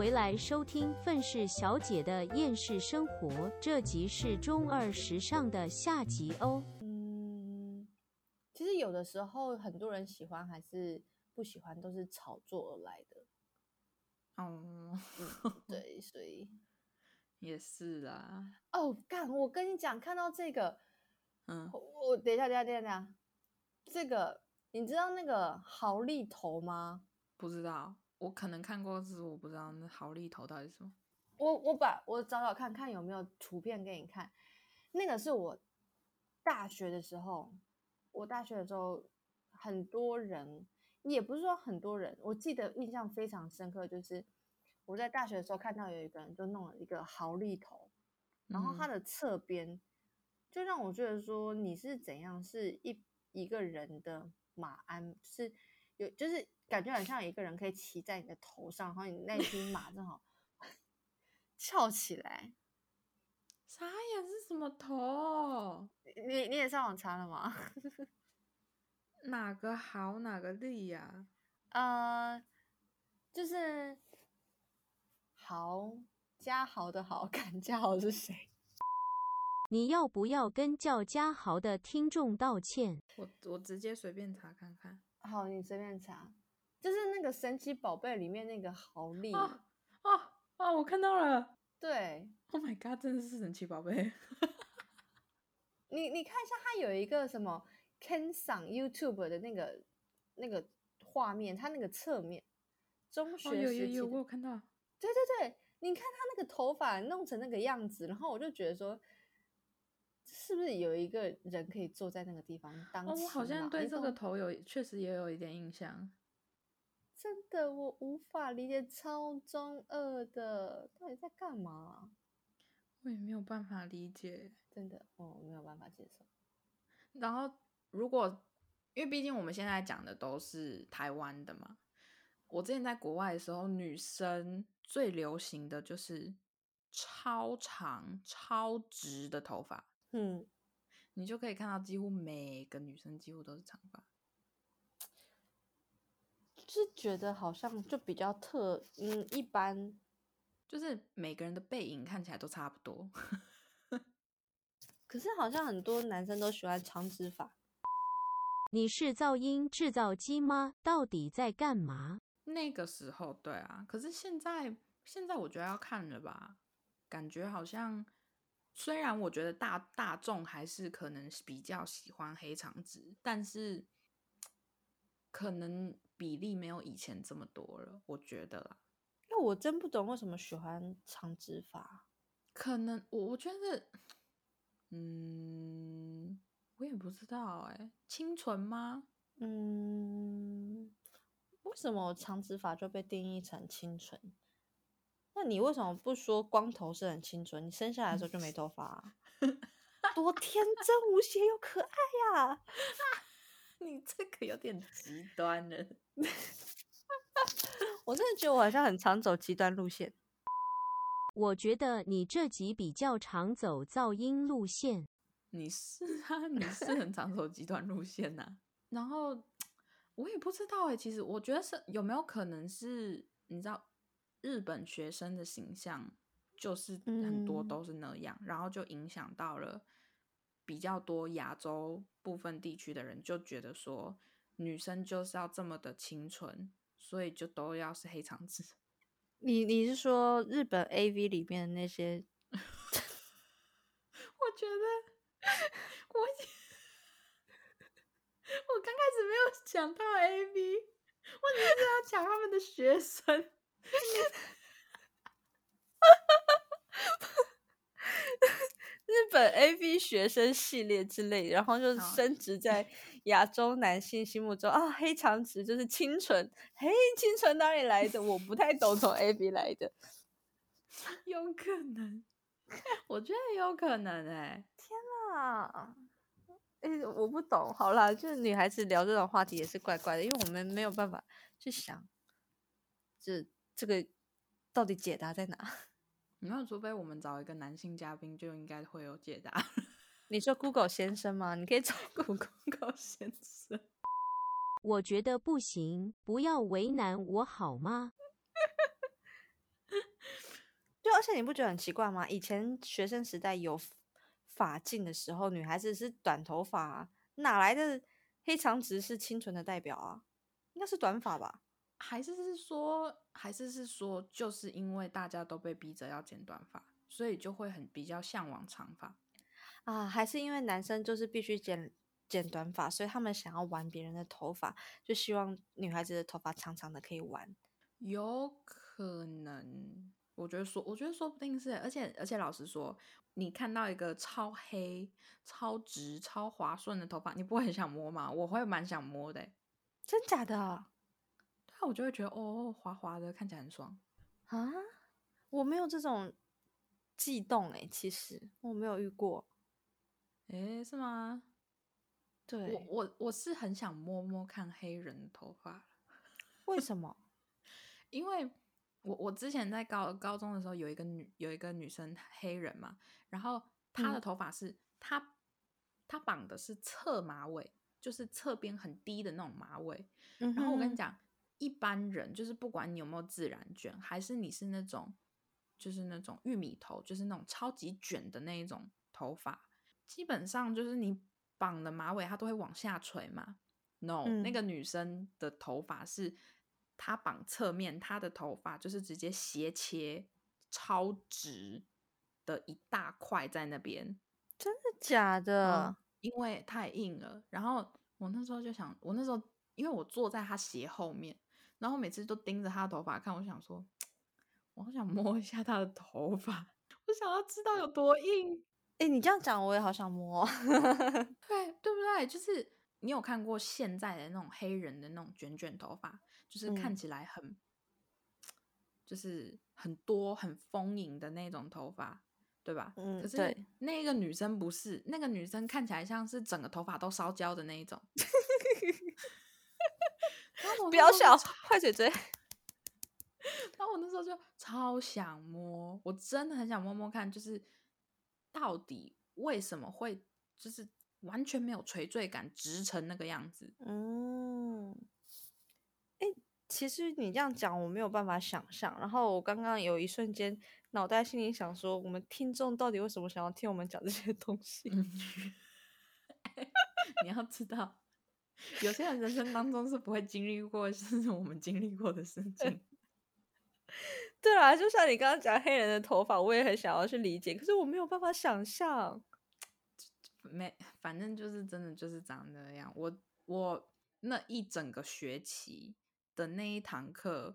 回来收听愤世小姐的厌世生活，这集是中二时尚的下集哦。嗯，其实有的时候很多人喜欢还是不喜欢，都是炒作而来的。哦，嗯，对，所以也是啦。哦，干，我跟你讲，看到这个，嗯，我我等一下，等一下，等一下，等一下，这个你知道那个豪利头吗？不知道，我可能看过，只是我不知道那好利头到底是什么。我我把我找找看看有没有图片给你看，那个是我大学的时候，我大学的时候很多人，也不是说很多人，我记得印象非常深刻，就是我在大学的时候看到有一个人就弄了一个豪利头，然后它嗯的侧边就让我觉得说你是怎样是一一个人的马鞍，是有就是感觉很像有一个人可以骑在你的头上，然后你那匹马正好 翘起来。啥呀是什么头？你你也上网查了吗？哪个好哪个利呀、呃，就是豪嘉豪的豪，敢嘉豪是谁？你要不要跟叫嘉豪的听众道歉？我我直接随便查看看。好，你随便查，就是那个神奇宝贝里面那个豪利。哦哦哦，我看到了。对 Oh my god，真的是神奇宝贝。你，你看一下，它有一个什么 Ken 上 YouTube 的那个那个画面，它那个侧面，中哦，学有有有，有看到。对对对，你看他那个头发弄成那个样子，然后我就觉得说，是不是有一个人可以坐在那个地方当哦，我好像对这个头有，确实也有一点印象。真的我无法理解，超中二的，到底在干嘛？我也没有办法理解。真的，我没有办法接受。然后，如果因为毕竟我们现在讲的都是台湾的嘛，我之前在国外的时候，女生最流行的就是超长、超直的头发，嗯，你就可以看到几乎每个女生几乎都是长发。就是觉得好像就比较特，嗯，一般。就是每个人的背影看起来都差不多。可是好像很多男生都喜欢长直发。你是噪音制造机吗？到底在干嘛？那个时候，对啊，可是现在，现在我觉得要看了吧，感觉好像，虽然我觉得大大众还是可能是比较喜欢黑长直，但是可能比例没有以前这么多了，我觉得啦。因为我真不懂为什么喜欢长直发。可能我我觉得，嗯，我也不知道哎、清纯吗？嗯，为什么长直发就被定义成清纯？那你为什么不说光头是很清纯？你生下来的时候就没头发、啊，多天真无邪又可爱呀、你这个有点极端了。我真的觉得我好像很常走极端路线。我觉得你这集比较常走噪音路线。你是啊，你是很常走极端路线呐、然后我也不知道哎、其实我觉得是有没有可能是你知道日本学生的形象就是很多嗯都是那样，然后就影响到了比较多亚洲部分地区的人，就觉得说女生就是要这么的清纯，所以就都要是黑长直。你你是说日本 A V 里面的那些？我觉得我刚开始没有讲到 A V，我只是要讲他们的学生。日本 A V 学生系列之类，然后就升值在亚洲男性心目中啊，黑长直就是清纯，嘿，清纯哪里来的？我不太懂从 A V 来的。有可能，我觉得有可能哎、啊，哎、我不懂。好啦，就是女孩子聊这种话题也是怪怪的，因为我们没有办法去想，这这个到底解答在哪？没有，除非我们找一个男性嘉宾，就应该会有解答。你说 Google 先生吗？你可以找 Google。先生，我觉得不行，不要为难我好吗？就而且你不觉得很奇怪吗？以前学生时代有发镜的时候，女孩子是短头发、啊，哪来的黑长直是清纯的代表啊？应该是短发吧？还是是说，还是是说，就是因为大家都被逼着要剪短发，所以就会很比较向往长发啊？还是因为男生就是必须剪剪短发，所以他们想要玩别人的头发，就希望女孩子的头发长长的可以玩？有可能。我觉得说，我觉得说不定是，而且而且，老实说，你看到一个超黑、超直、超滑顺的头发，你不会很想摸吗？我会蛮想摸的，真假的？对啊，我就会觉得哦，滑滑的，看起来很爽啊！我没有这种悸动哎，其实我没有遇过，哎，是吗？对，我我我是很想摸摸看黑人的头发，为什么？因为。我我之前在高高中的时候，有一个女有一个女生黑人嘛，然后她的头发是她她绑的是侧马尾，就是侧边很低的那种马尾。然后我跟你讲，一般人就是不管你有没有自然卷，还是你是那种就是那种玉米头，就是那种超级卷的那一种头发，基本上就是你绑的马尾它都会往下垂嘛。No，那个女生的头发是。她绑侧面，她的头发就是直接斜切，超直的一大块在那边，真的假的？因为太硬了。然后我那时候就想，我那时候因为我坐在他斜后面，然后每次都盯着他的头发看，我想说，我好想摸一下他的头发，我想要知道有多硬。哎，你这样讲，我也好想摸。对，对不对？就是你有看过现在的那种黑人的那种卷卷头发？就是看起来很，就是很多很丰盈的那种头发，对吧？嗯，可是那个女生不是，那个女生看起来像是整个头发都烧焦的那一种。不要笑，坏嘴嘴。然后我那时候就超想摸，我真的很想摸摸看，就是到底为什么会就是完全没有垂坠感，直成那个样子。嗯。其实你这样讲，我没有办法想象。然后我刚刚有一瞬间，脑袋心里想说，我们听众到底为什么想要听我们讲这些东西？你要知道，有些人人生当中是不会经历过，是我们经历过的事情。对啊，就像你刚刚讲黑人的头发，我也很想要去理解，可是我没有办法想象。没，反正就是真的就是长那样。我我那一整个学期。的那一堂课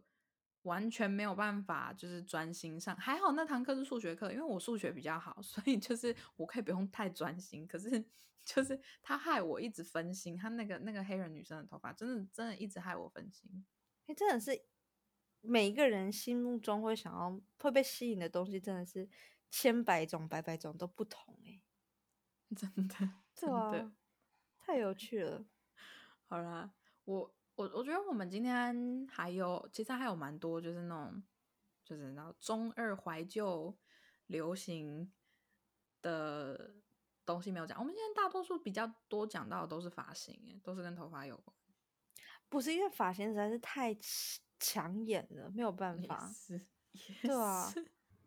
完全没有办法，就是专心上。还好那堂课是数学课，因为我数学比较好，所以就是我可以不用太专心。可是就是他害我一直分心，他那个那个黑人女生的头发，真的真的一直害我分心。哎，真的是每一个人心目中会想要会被吸引的东西，真的是千百种百百种都不同。哎，真的，真的太有趣了。好啦，我。我我觉得我们今天还有，其实还有蛮多，就是那种，就是那中二怀旧流行的东西没有讲。我们现在大多数比较多讲到的都是发型，哎，都是跟头发有关。不是因为发型实在是太抢眼了，没有办法。是，对啊。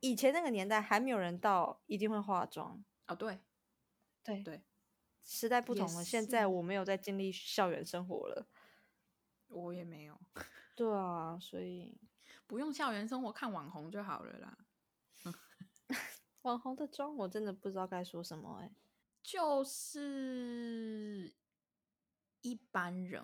以前那个年代还没有人到一定会化妆哦。对，对对，时代不同了。现在我没有在经历校园生活了。我也没有，对啊，所以。不用校园生活看网红就好了啦。网红的妆我真的不知道该说什么哎，就是一般人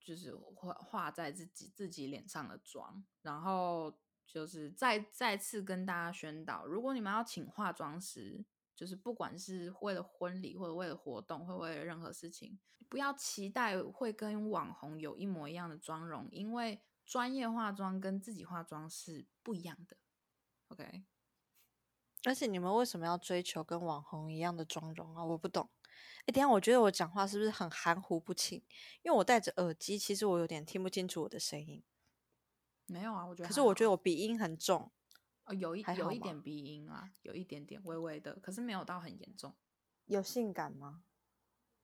就是画画在自己自己脸上的妆，然后就是再再次跟大家宣导，如果你们要请化妆师，就是不管是为了婚礼或者为了活动，或为了任何事情。不要期待会跟网红有一模一样的妆容，因为专业化妆跟自己化妆是不一样的。OK，而且你们为什么要追求跟网红一样的妆容啊？我不懂。哎，等下我觉得我讲话是不是很含糊不清？因为我戴着耳机，其实我有点听不清楚我的声音。没有啊，我觉得。可是我觉得我鼻音很重。哦，有一有一点鼻音啊，有一点点微微的，可是没有到很严重。有性感吗？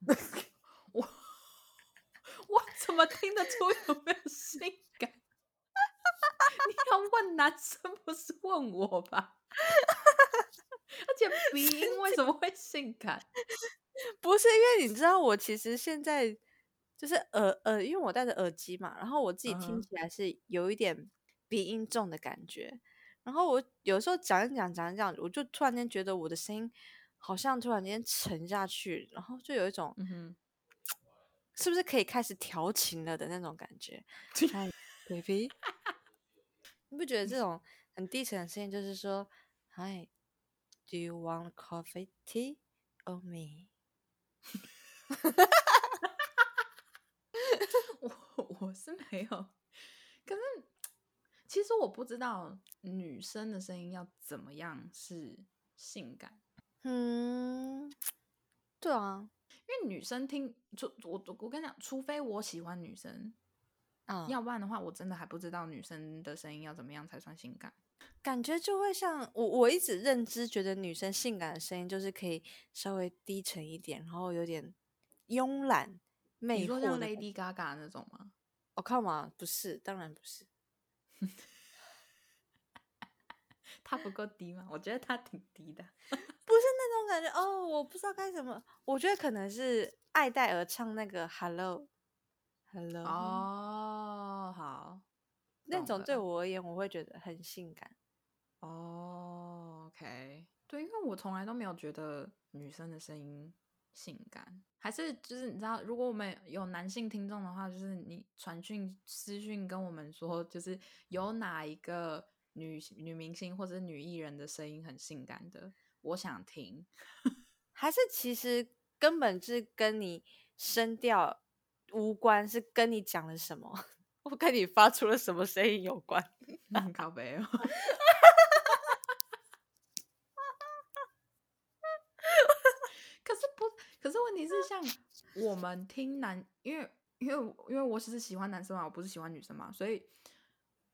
我 我怎么听得出有没有性感？你要问男生不是问我吧？而且鼻音为什么会性感？不是因为你知道，我其实现在就是耳耳，因为我戴着耳机嘛，然后我自己听起来是有一点鼻音重的感觉。然后我有时候讲一讲讲一讲，我就突然间觉得我的声音好像突然间沉下去，然后就有一种嗯，是不是可以开始调情了的那种感觉。嗨，baby，你不觉得这种很低沉的声音就是说，Hi，do you want coffee, tea, or me？我我是没有，可是其实我不知道女生的声音要怎么样是性感，嗯，对啊，因为女生听，除我我跟你讲，除非我喜欢女生，啊，要不然的话，我真的还不知道女生的声音要怎么样才算性感。感觉就会像我，我一直认知觉得女生性感的声音就是可以稍微低沉一点，然后有点慵懒、你魅惑的感觉。Lady Gaga 那种吗？我靠嘛，不是，当然不是。她不够低吗？我觉得他挺低的。不是那种感觉哦，我不知道该怎么。我觉得可能是艾戴尔唱那个 Hello Hello 哦，好，那种对我而言，我会觉得很性感。哦，OK，对，因为我从来都没有觉得女生的声音性感，还是就是你知道，如果我们有男性听众的话，就是你传讯私讯跟我们说，就是有哪一个女女明星或者女艺人的声音很性感的，我想听。还是其实根本是跟你声调无关，是跟你讲了什么，我跟你发出了什么声音有关。嗯，靠背哦。题是，像我们听男，因为因为因为我只是喜欢男生嘛，我不是喜欢女生嘛，所以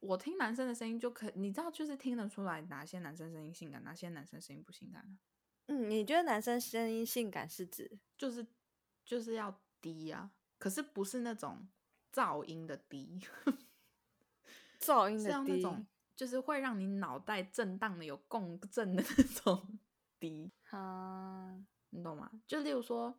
我听男生的声音就可，你知道，就是听得出来哪些男生声音性感，哪些男生声音不性感啊嗯，你觉得男生声音性感是指？就是就是要低啊，可是不是那种噪音的低，噪音的低要那种就是会让你脑袋震荡的有共振的那种 低。啊，你懂吗？就例如说，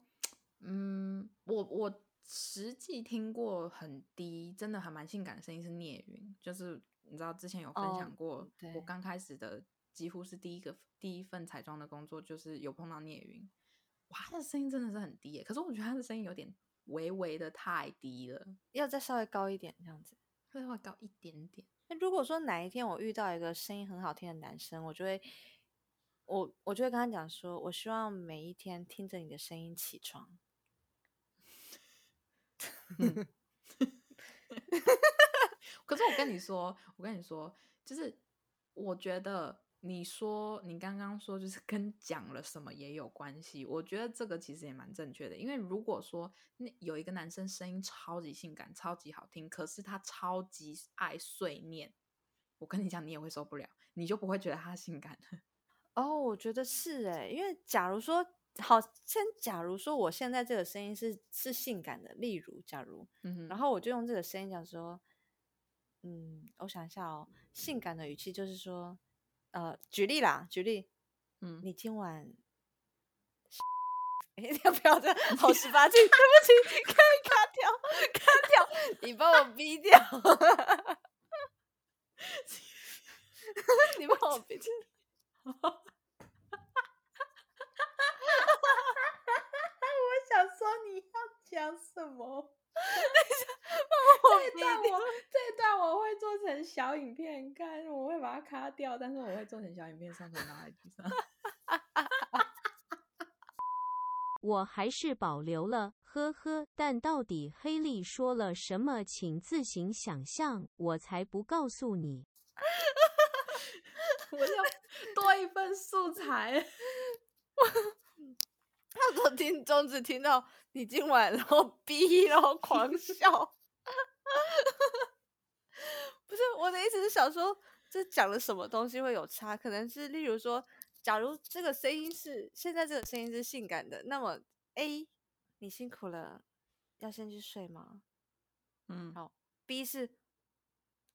嗯，我我实际听过很低，真的还蛮性感的声音是聂云，就是你知道之前有分哦享过，我刚开始的几乎是第一个第一份彩妆的工作，就是有碰到聂云，哇，他的声音真的是很低耶，可是我觉得他的声音有点微微的太低了，要再稍微高一点这样子。会会高一点点。那如果说哪一天我遇到一个声音很好听的男生，我就会，我我就会跟他讲说，我希望每一天听着你的声音起床。可是我跟你说，我跟你说，就是我觉得你说你刚刚说就是跟讲了什么也有关系，我觉得这个其实也蛮正确的。因为如果说那有一个男生声音超级性感、超级好听，可是他超级爱碎念，我跟你讲，你也会受不了，你就不会觉得他性感了。哦，我觉得是诶，因为假如说，好，先假如说我现在这个声音是是性感的，例如假如，嗯，然后我就用这个声音讲说，嗯，我想一下哦，性感的语气就是说，呃，举例啦，举例，嗯，你今晚，哎，要不要这样？好十八禁，对不起，可以卡掉，卡掉，你帮我逼掉，你帮我逼掉。我想说你要讲什么？我这一段我这一段我会做成小影片看，我会把它卡掉，但是我会做成小影片上传到 IG 上。我还是保留了，呵呵。但到底黑莉说了什么，请自行想象，我才不告诉你。我要多一份素材。他说听众只听到你今晚，然后逼，然后狂笑。不是我的意思是想说，这讲了什么东西会有差？可能是例如说，假如这个声音是现在这个声音是性感的，那么 A 你辛苦了，要先去睡吗？嗯，好，B 是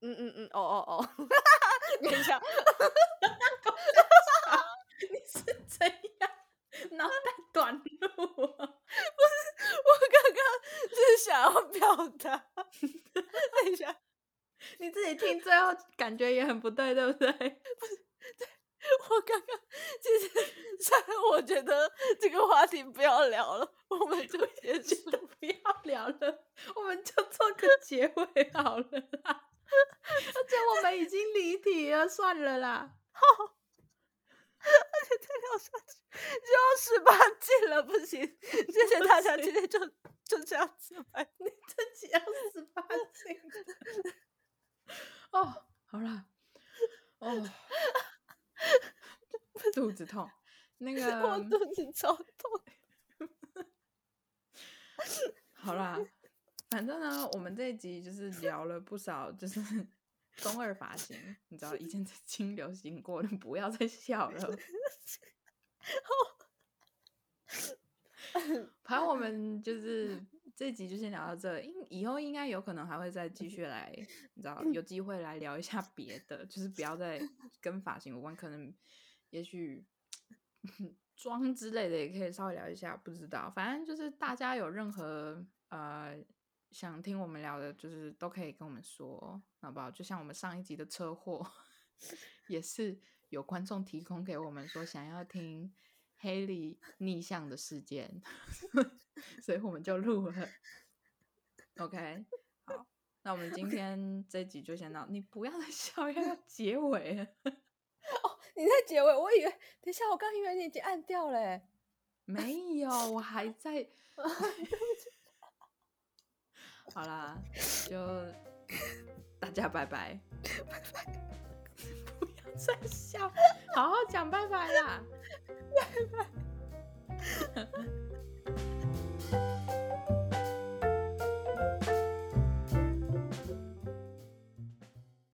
嗯嗯嗯，哦哦哦，等一下，你是怎样？脑袋短路、啊？我刚刚是想要表达，等一下，你自己听最后感觉也很不对，对不对？我刚刚其实，虽然我觉得这个话题不要聊了，我们就结束。不要聊了，我们就 做个结尾好了啦。而且我们已经离题了，算了啦。而且再聊下去就要十八禁了，不行。谢谢大家，今天就就这样子吧。你自己要十八禁。哦，好啦，哦，肚子痛，那 个我个肚子超痛。好啦，反正呢，我们这一集就是聊了不少，就是中二发型，你知道以前曾经流行过的，不要再笑了。反正我们就是这集就先聊到这，应以后应该有可能还会再继续来，你知道有机会来聊一下别的，就是不要再跟发型有关，可能也许妆之类的也可以稍微聊一下，不知道，反正就是大家有任何呃想听我们聊的，就是都可以跟我们说，好不好？就像我们上一集的车祸，也是有观众提供给我们说想要听黑里逆向的事件，所以我们就录了。OK，好，那我们今天这集就先到，你不要再 笑，要要结尾了。你在结尾，我以为等一下，我刚以为你已经按掉了欸。没有，我还在。好啦，就大家拜拜，拜拜，在笑，好好讲拜拜啦，拜拜。